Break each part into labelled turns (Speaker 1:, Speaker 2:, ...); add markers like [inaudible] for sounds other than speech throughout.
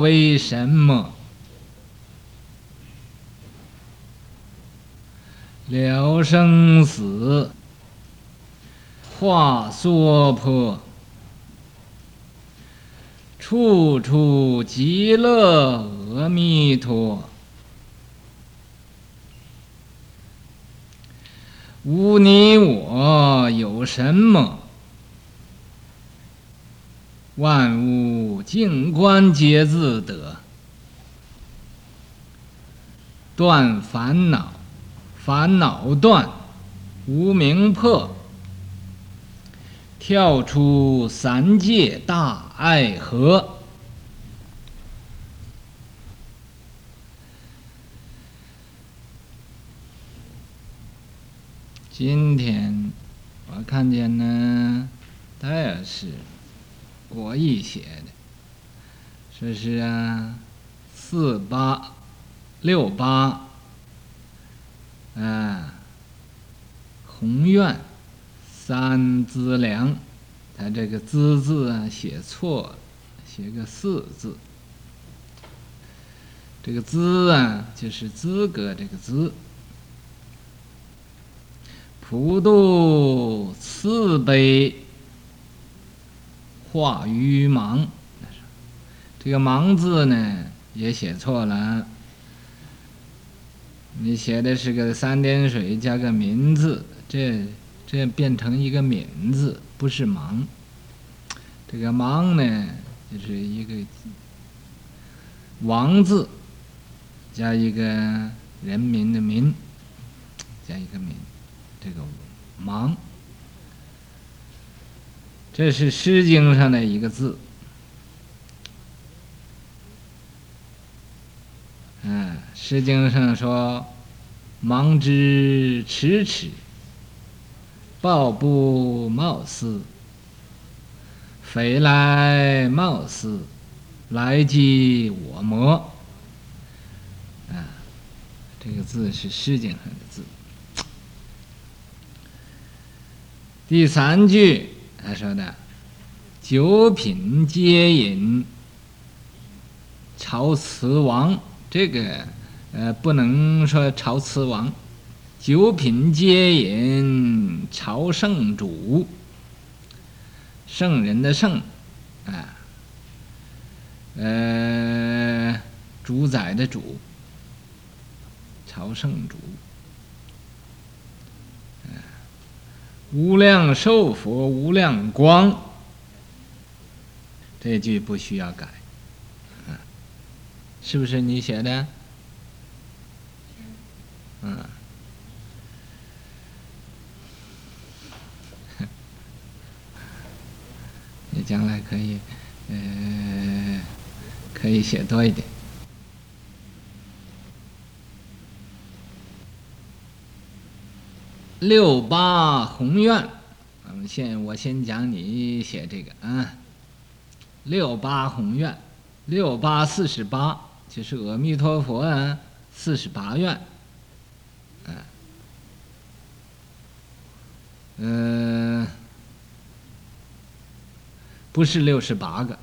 Speaker 1: 为什么？了生死，化娑婆，处处极乐阿弥陀。无你我有什么？万物静观皆自得，断烦恼，烦恼断，无明破，跳出三界大爱河。今天我看见呢，他也是国义写的，说是啊，四八六八，啊，宏愿三资粮，他这个资字啊写错了，写个四字，这个资啊就是资格这个资。普度慈悲化于盲，这个“盲”字呢也写错了。你写的是个三点水加个“民”字，这这变成一个“敏”字，不是“盲”。这个“盲”呢，就是一个“王”字加一个人民的“民”，加一个“民”。这个“盲”，这是《诗经》上的一个字。嗯，《诗经》上说：“盲之迟迟，抱布贸丝，匪来贸丝，来即我磨。”啊，这个字是《诗经》上的字。第三句他说的“九品皆饮，朝辞王”，这个呃不能说朝辞王，“九品皆饮，朝圣主”，圣人的圣，啊，呃，主宰的主，朝圣主。无量寿佛无量光，这句不需要改，是不是你写的？嗯，[laughs] 你将来可以，呃，可以写多一点。六八宏愿，我们先我先讲你写这个啊。六八宏愿，六八四十八，就是阿弥陀佛啊，四十八愿。嗯，不是六十八个。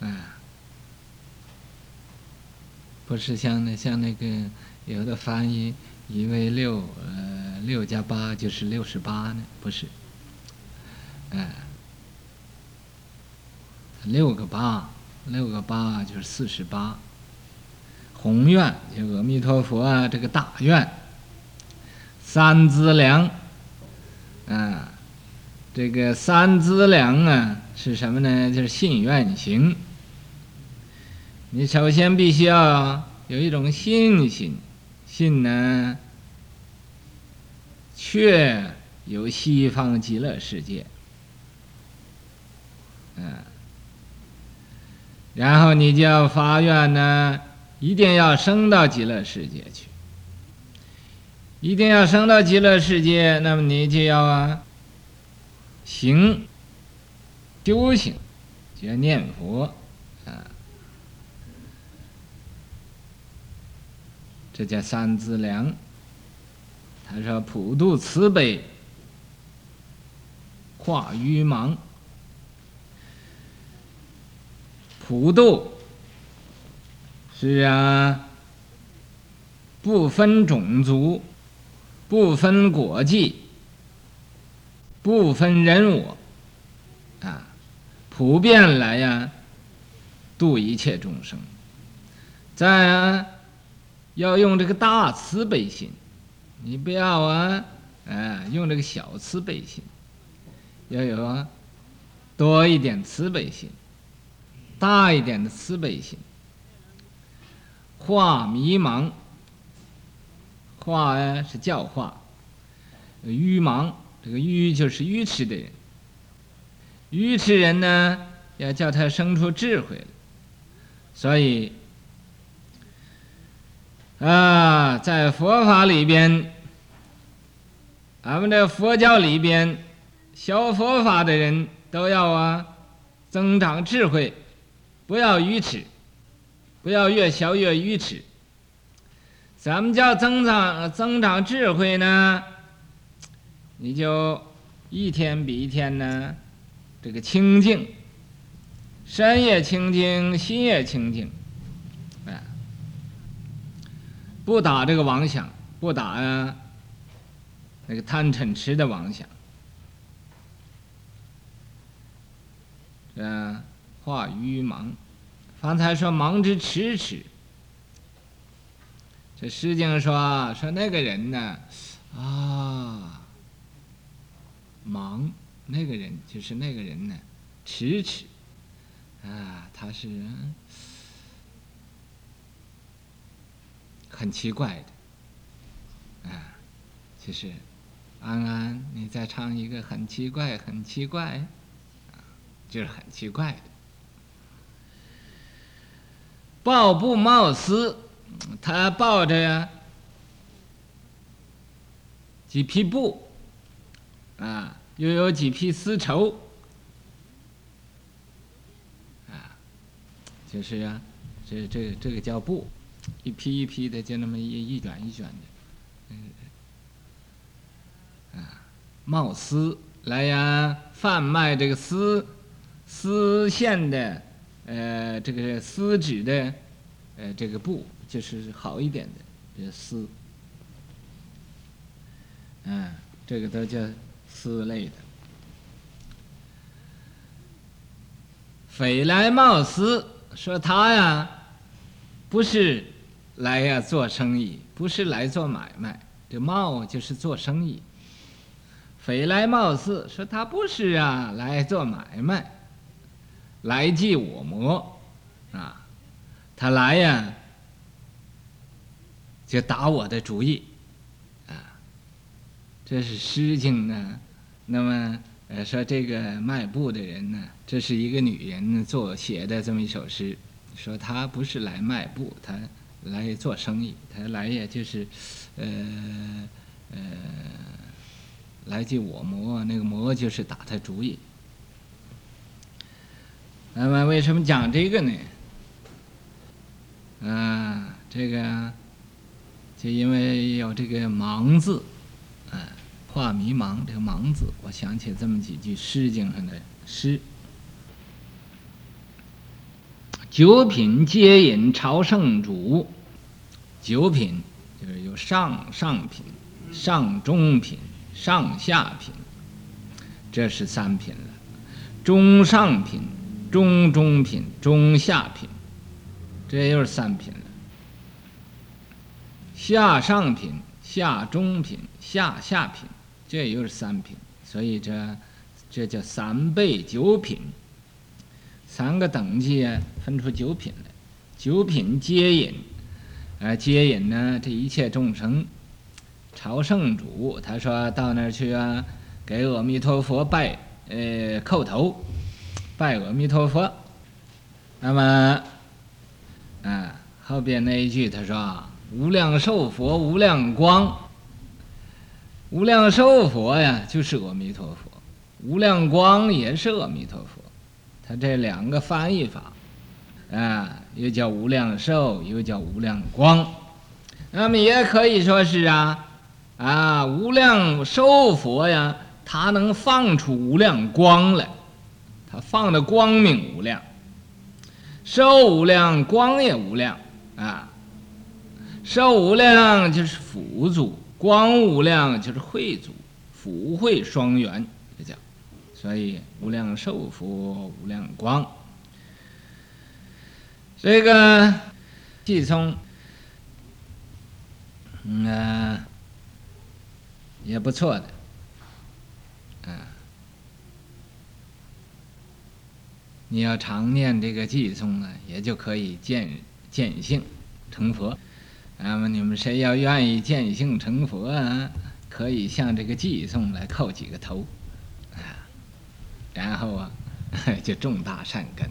Speaker 1: 嗯，不是像那像那个。有的翻译以为六呃六加八就是六十八呢，不是，哎，六个八，六个八就是四十八。宏愿阿弥陀佛啊，这个大愿。三资粮，啊，这个三资粮啊是什么呢？就是信愿行。你首先必须要有一种信心。信呢，确有西方极乐世界，嗯，然后你就要发愿呢，一定要升到极乐世界去，一定要升到极乐世界，那么你就要啊，行，修行，就要念佛，这叫三资粮。他说：“普度慈悲，化愚盲。普度是啊，不分种族，不分国籍，不分人我，啊，普遍来呀，度一切众生。在啊，要用这个大慈悲心。”你不要啊，啊，用这个小慈悲心，要有啊，多一点慈悲心，大一点的慈悲心。化迷茫，化呀是教化，愚盲，这个愚就是愚痴的人，愚痴人呢，要叫他生出智慧来，所以啊，在佛法里边。咱们这佛教里边，学佛法的人都要啊，增长智慧，不要愚痴，不要越学越愚痴。怎么叫增长增长智慧呢？你就一天比一天呢，这个清净，身也清净，心也清净，哎，不打这个妄想，不打呀。那个贪嗔痴的妄想，啊，化愚盲。方才说盲之迟迟，这诗经说说那个人呢，啊，盲，那个人就是那个人呢，迟迟，啊，他是很奇怪的，啊，就是。安安，你再唱一个很奇怪，很奇怪，就是很奇怪的。抱布帽丝，他抱着呀几匹布，啊，又有几匹丝绸，啊，就是呀，这这这个叫布，一批一批的，就那么一一卷一卷的，嗯。帽丝来呀，贩卖这个丝丝线的，呃，这个丝质的，呃，这个布就是好一点的这丝，嗯，这个都叫丝类的。匪来帽丝，说他呀，不是来呀做生意，不是来做买卖，这贸就是做生意。匪来貌似，说他不是啊，来做买卖，来计我谋，啊，他来呀，就打我的主意，啊，这是诗经呢。那么呃，说这个卖布的人呢，这是一个女人做写的这么一首诗，说他不是来卖布，他来做生意，他来呀就是，呃，呃。来计我谋，那个谋就是打他主意。那么为什么讲这个呢？啊，这个就因为有这个“盲”字，啊，化迷茫这个“盲”字，我想起这么几句《诗经》上的诗：“九品皆引朝圣主，九品就是有上上品、上中品。”上下品，这是三品了；中上品、中中品、中下品，这又是三品了；下上品、下中品、下下品，这又是三品。所以这这叫三倍九品，三个等级，分出九品来。九品接引，啊，接引呢，这一切众生。朝圣主，他说到那儿去啊，给阿弥陀佛拜，呃，叩头，拜阿弥陀佛。那么，啊，后边那一句他说：“无量寿佛，无量光。”无量寿佛呀，就是阿弥陀佛；无量光也是阿弥陀佛。他这两个翻译法，啊，又叫无量寿，又叫无量光。那么也可以说是啊，啊，无量寿佛呀，他能放出无量光来，他放的光明无量，寿无量，光也无量啊。寿无量就是福祖，光无量就是慧祖，福慧双圆，这叫，所以无量寿佛，无量光。这个偈颂，嗯、也不错的，啊，你要常念这个偈颂呢，也就可以见见性成佛。那么你们谁要愿意见性成佛啊，可以向这个偈颂来叩几个头，啊，然后啊，[laughs] 就种大善根。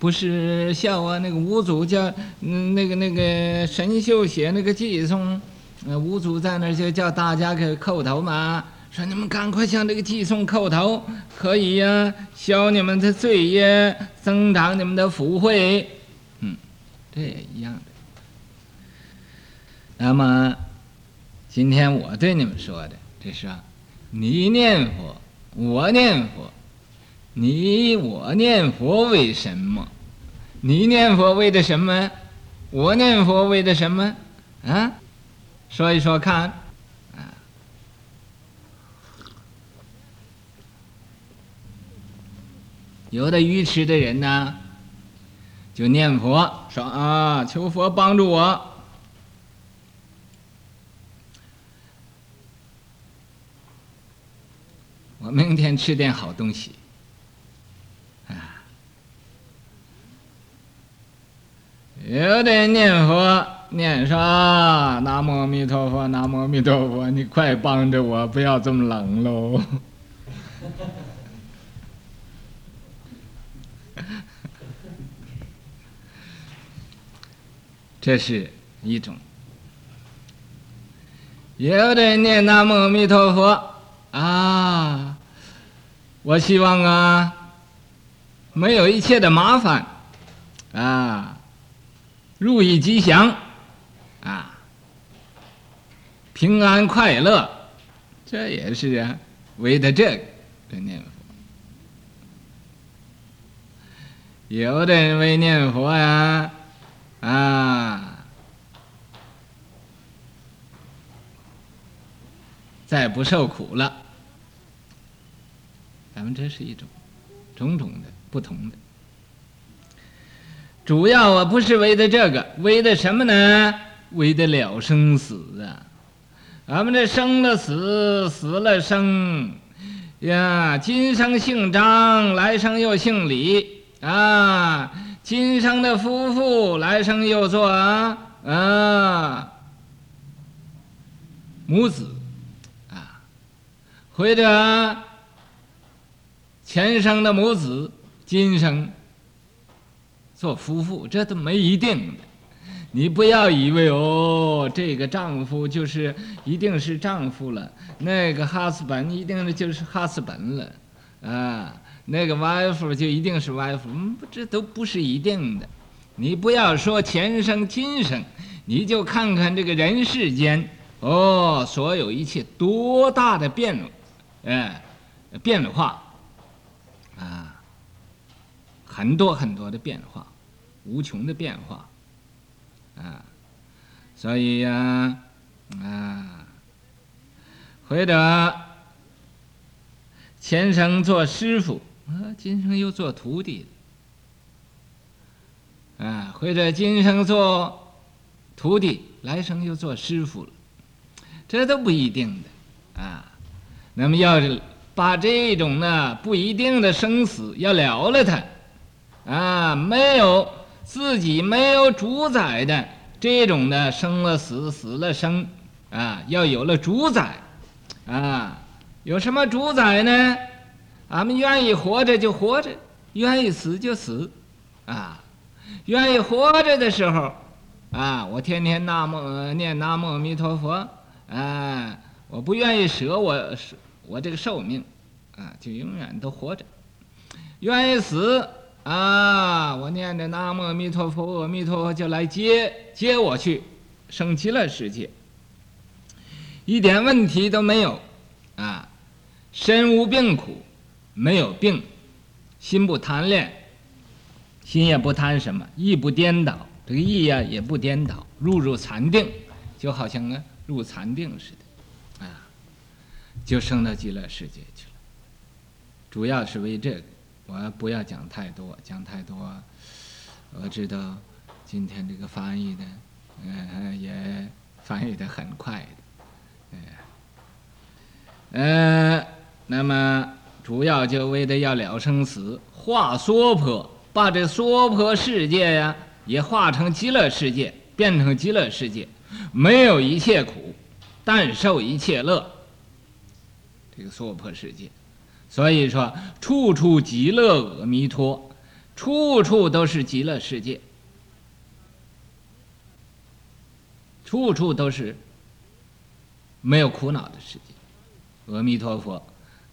Speaker 1: 不是笑话，那个五祖叫，那个那个神秀写那个偈颂，五祖在那儿就叫大家给叩头嘛。说你们赶快向这个偈颂叩头，可以呀、消你们的罪业，增长你们的福慧。嗯，这也一样的。那么，今天我对你们说的，这是你念佛，我念佛，你我念佛为什么？你念佛为的什么？我念佛为的什么？啊，说一说看。有的愚痴的人呢，就念佛说啊，求佛帮助我，我明天吃点好东西，有的人念佛念说南无阿弥陀佛，南无阿弥陀佛，你快帮着我，不要这么冷喽。[laughs] 这是一种，有的人念南无阿弥陀佛啊，我希望啊，没有一切的麻烦啊，如意吉祥啊，平安快乐，这也是啊，为的这个念佛。有的人为念佛呀。啊！再不受苦了，咱们这是一种种种的不同的。主要啊，不是为的这个，为的什么呢？为的了生死啊！俺们这生了死，死了生，呀，今生姓张，来生又姓李啊！今生的夫妇，来生又做啊，啊母子啊，或者前生的母子，今生做夫妇，这都没一定的。你不要以为哦，这个丈夫就是一定是丈夫了，那个 husband 一定就是 husband 了，啊。那个 wife 就一定是 wife，嗯，这都不是一定的。你不要说前生今生，你就看看这个人世间，哦，所有一切多大的变，哎，变化，啊，很多很多的变化，无穷的变化，啊，所以呀，啊，或者前生做师傅。啊，今生又做徒弟，啊，或者今生做徒弟，来生又做师傅了，这都不一定的，啊，那么要是把这种呢不一定的生死要了了它，啊，没有自己没有主宰的这种的生了死，死了生，啊，要有了主宰，啊，有什么主宰呢？俺们愿意活着就活着，愿意死就死，啊，愿意活着的时候，啊，我天天南无念南无阿弥陀佛，啊，我不愿意舍我我这个寿命，啊，就永远都活着。愿意死，啊，我念着南无阿弥陀佛，阿弥陀佛就来接接我去，升极乐世界，一点问题都没有，啊，身无病苦，没有病，心不贪恋，心也不贪什么，意不颠倒，这个意呀也不颠倒，入入禅定，就好像啊入禅定似的，啊，就升到极乐世界去了，主要是为这个。我不要讲太多，讲太多，我知道今天这个翻译的，嗯，也 [laughs] 翻译的很快的，嗯，那么主要就为的要了生死，化娑婆，把这娑婆世界呀，也化成极乐世界，变成极乐世界，没有一切苦，但受一切乐，这个娑婆世界。所以说，处处极乐阿弥陀，处处都是极乐世界，处处都是没有苦恼的世界。阿弥陀佛，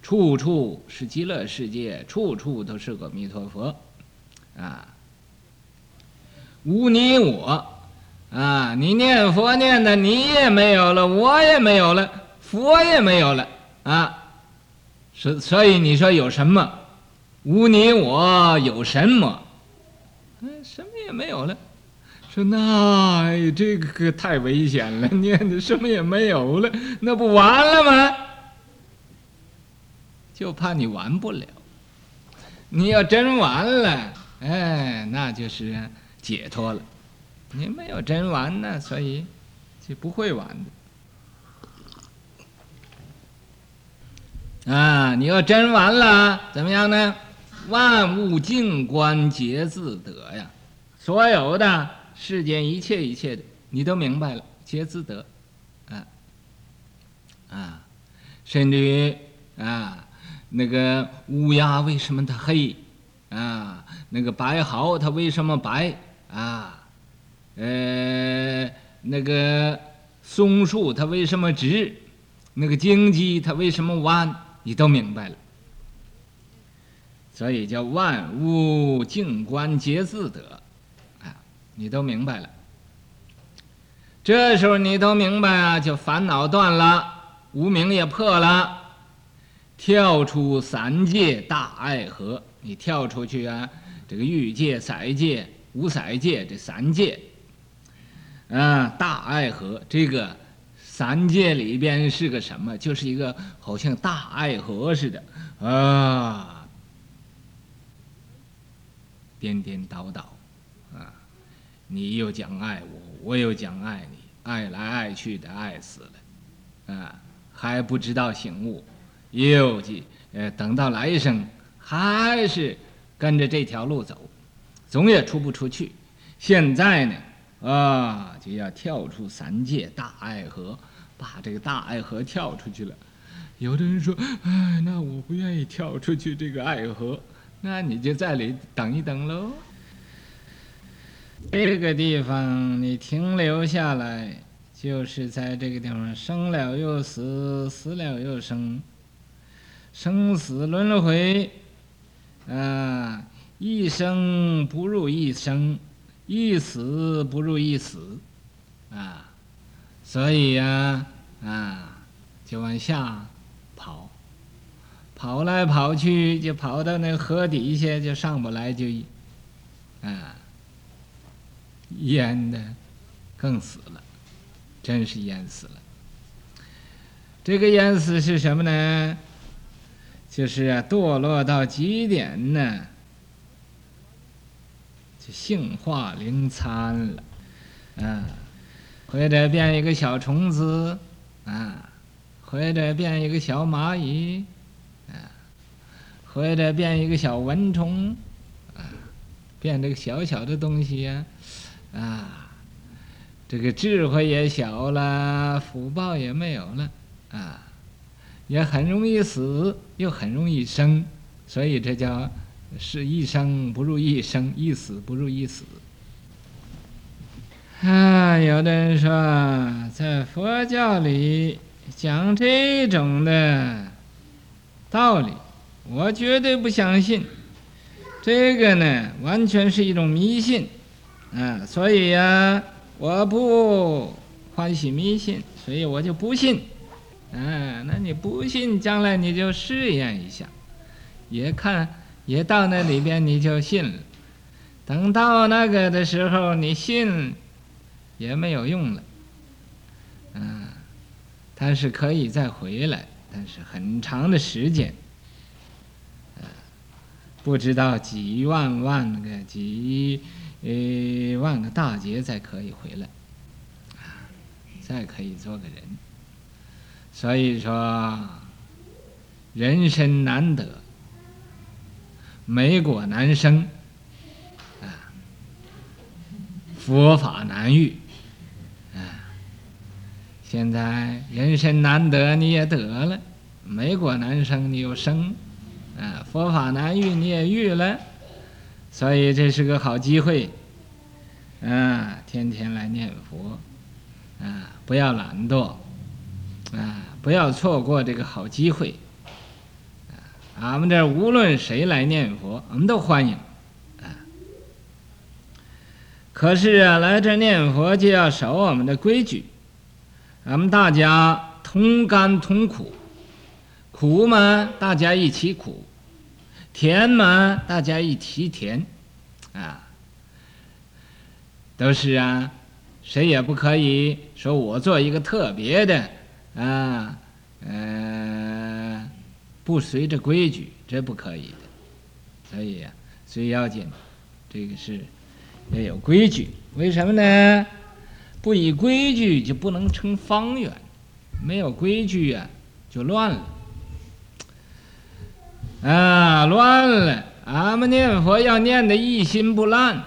Speaker 1: 处处是极乐世界，处处都是阿弥陀佛，啊，无你我，啊，你念佛念的你也没有了，我也没有了，佛也没有了，啊。所所以你说有什么？无你我有什么？嗯，什么也没有了。说那这个可太危险了，[laughs] 念的什么也没有了，那不完了吗？就怕你完不了。你要真完了，哎，那就是解脱了。你没有真完呢，所以就不会完的。啊！你要真完了，怎么样呢？万物静观皆自得呀！所有的世间一切一切的，你都明白了，皆自得，啊啊！甚至于啊，那个乌鸦为什么它黑？啊，那个白毫它为什么白？啊，呃，那个松树它为什么直？那个荆棘它为什么弯？你都明白了，所以叫万物静观皆自得，啊，你都明白了。这时候你都明白啊，就烦恼断了，无明也破了，跳出三界大爱河，你跳出去啊，这个欲界、色界、无色界这三界，啊，大爱河这个。三界里边是个什么？就是一个好像大爱河似的啊，颠颠倒倒啊！你又讲爱我，我又讲爱你，爱来爱去的爱死了啊！还不知道醒悟，又去呃，等到来生还是跟着这条路走，总也出不出去。现在呢？啊，就要跳出三界大爱河，把这个大爱河跳出去了。有的人说：“哎，那我不愿意跳出去这个爱河，那你就在里等一等喽。”这个地方你停留下来，就是在这个地方生了又死，死了又生，生死轮回，啊，一生不如一生。一死不如一死，啊，所以呀，啊，就往下跑，跑来跑去，就跑到那河底下，就上不来，就，啊，淹的更死了，真是淹死了。这个淹死是什么呢？就是，堕落到极点呢。性化灵参了，啊，或者变一个小虫子，啊，或者变一个小蚂蚁，啊，或者变一个小蚊虫，啊，变这个小小的东西呀，啊，这个智慧也小了，福报也没有了，啊，也很容易死，又很容易生，所以这叫。是一生不如一生，一死不如一死。啊，有的人说，在佛教里讲这种的道理，我绝对不相信。这个呢，完全是一种迷信，啊，所以呀、我不欢喜迷信，所以我就不信，啊，那你不信，将来你就试验一下，也看，也到那里边你就信了，等到那个的时候，你信也没有用了，嗯，但是可以再回来，但是很长的时间。不知道几万万个几呃万个大劫才可以回来，啊，再可以做个人。所以说，人生难得，美果难生，啊，佛法难遇，啊，现在人生难得你也得了，美果难生你又生。啊，佛法难遇，你也遇了，所以这是个好机会。啊，天天来念佛，啊，不要懒惰，啊，不要错过这个好机会。俺们这无论谁来念佛，我们都欢迎。啊，可是啊，来这念佛就要守我们的规矩，俺们大家同甘同苦。苦嘛，大家一起苦；甜嘛，大家一起甜，啊，都是啊，谁也不可以说我做一个特别的，啊，呃，不随着规矩，这不可以的。所以呀，最要紧，这个是要有规矩。为什么呢？不以规矩就不能成方圆，没有规矩啊，就乱了。啊，乱了！俺们念佛要念的一心不乱，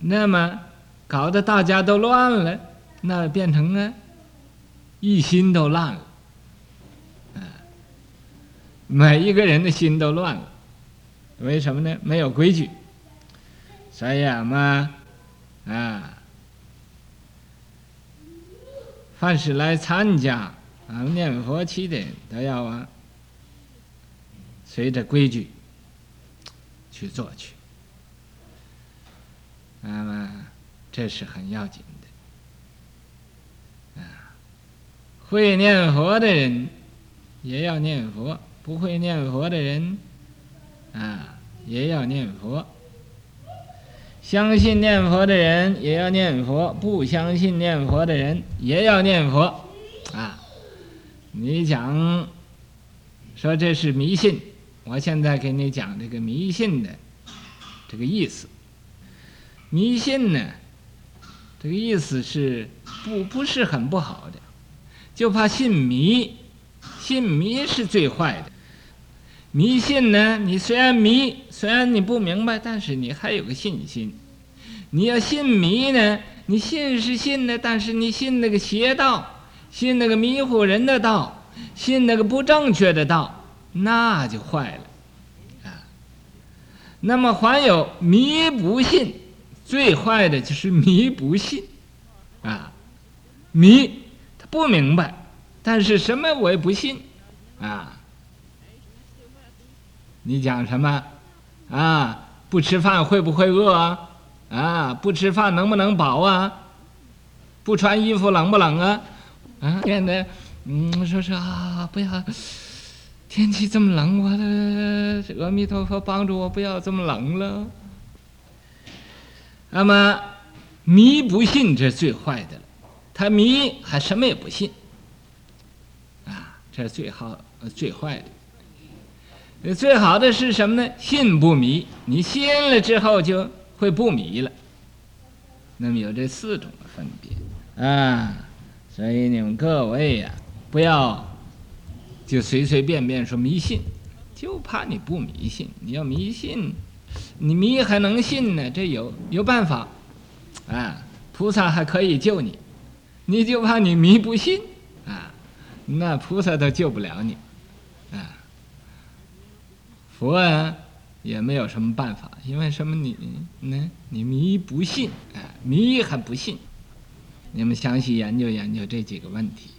Speaker 1: 那么搞得大家都乱了，那变成啊，一心都乱了。每一个人的心都乱了，为什么呢？没有规矩。所以俺们啊，凡是来参加俺们念佛期的都要啊。随着规矩去做去，那么这是很要紧的。啊，会念佛的人也要念佛，不会念佛的人啊也要念佛。相信念佛的人也要念佛，不相信念佛的人也要念佛。啊，你讲说这是迷信。我现在给你讲这个迷信的这个意思。迷信呢，这个意思是不不是很不好的，就怕信迷，信迷是最坏的。迷信呢，你虽然迷，虽然你不明白，但是你还有个信心。你要信迷呢，你信是信的，但是你信那个邪道，信那个迷惑人的道，信那个不正确的道。那就坏了，啊！那么还有迷不信，最坏的就是迷不信，啊！迷他不明白，但是什么我也不信，啊！你讲什么？啊！不吃饭会不会饿啊？啊！不吃饭能不能饱啊？不穿衣服冷不冷啊？啊！变得嗯，说是啊，不要。天气这么冷，我的阿弥陀佛帮助我不要这么冷了。那么迷不信这是最坏的了，他迷还什么也不信，啊，这是最好最坏的。最好的是什么呢？信不迷，你信了之后就会不迷了。那么有这四种的分别啊，所以你们各位呀，不要。就随随便便说迷信，就怕你不迷信。你要迷信，你迷还能信呢？这有有办法，啊，菩萨还可以救你。你就怕你迷不信，啊，那菩萨都救不了你，佛啊也没有什么办法，因为什么你？呢？你迷不信，哎，迷还不信。你们详细研究研究这几个问题。